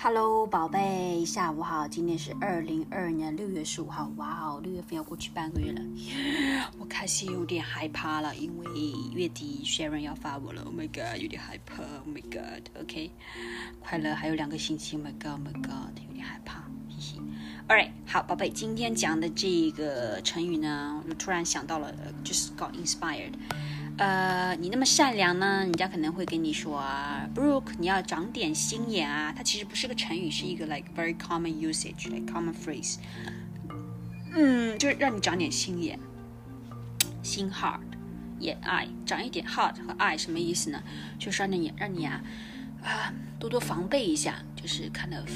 Hello，宝贝，下午好。今天是二零二二年六月十五号。哇哦，六月份要过去半个月了，我开始有点害怕了，因为月底 Sharon 要发我了。Oh my god，有点害怕。Oh my god，OK，快乐还有两个星期。Oh my God，My god，有点害怕，嘻嘻。All right，好，宝贝，今天讲的这个成语呢，我就突然想到了，就是 got inspired。呃，你那么善良呢，人家可能会跟你说啊，Brooke，你要长点心眼啊。它其实不是个成语，是一个 like very common usage，like common phrase。嗯，就是让你长点心眼，心 heart，眼爱，长一点 heart 和 eye 什么意思呢？就是让你让你啊啊多多防备一下，就是 kind of，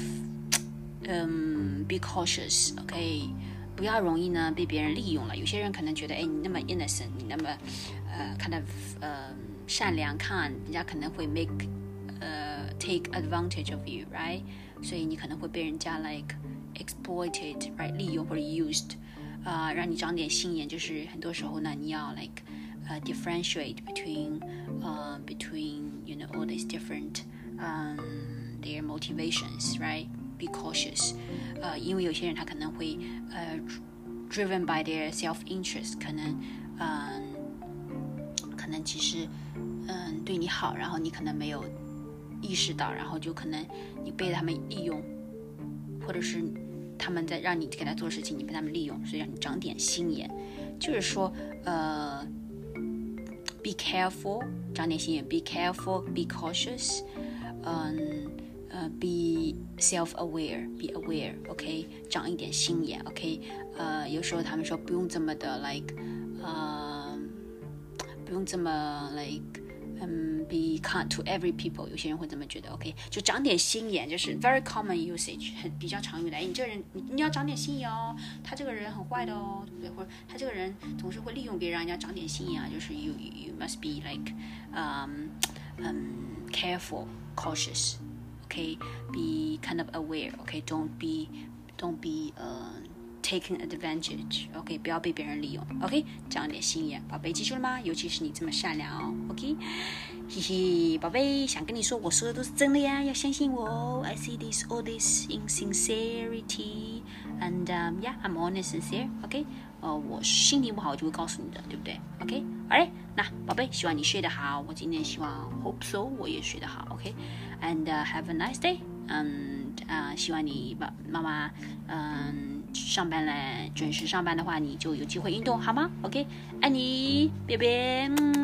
嗯，be cautious，OK。不要容易呢被别人利用了。有些人可能觉得，哎，你那么 innocent，你那么呃，kind of 呃善良，看人家可能会 make 呃 take advantage of you，right？所以你可能会被人家 like exploited，right？利用或者 used，啊，让你长点心眼。就是很多时候呢，你要 like 呃 differentiate between 呃 between you know all these different um their Be cautious，呃，因为有些人他可能会呃，driven by their self interest，可能嗯，可能其实嗯对你好，然后你可能没有意识到，然后就可能你被他们利用，或者是他们在让你给他做事情，你被他们利用，所以让你长点心眼，就是说呃，be careful，长点心眼，be careful，be cautious，嗯。呃，be self-aware，be aware，OK，长一点心眼，OK，呃，有时候他们说不用这么的，like，呃，不用这么，like，嗯，be kind to every people，有些人会这么觉得，OK，就长点心眼，就是 very common usage，很比较常用的。哎，你这个人，你你要长点心眼哦，他这个人很坏的哦，对不对？或者他这个人总是会利用别人，你要长点心眼啊，就是 you you must be like，嗯嗯，careful，cautious。 okay be kind of aware okay don't be don't be uh taking advantage OK，不要被别人利用 OK，长点心眼，宝贝记住了吗？尤其是你这么善良哦 OK，嘿嘿，宝贝想跟你说，我说的都是真的呀，要相信我哦。I see this all this in sincerity and um yeah I'm honest sincere OK， 呃我心情不好我就会告诉你的，对不对？OK，好嘞，那宝贝希望你睡得好，我今天希望 hope so 我也睡得好 OK。and have a nice day. 嗯啊、希望你爸妈妈嗯上班了，准时上班的话，你就有机会运动，好吗？OK，爱你，别别，嗯。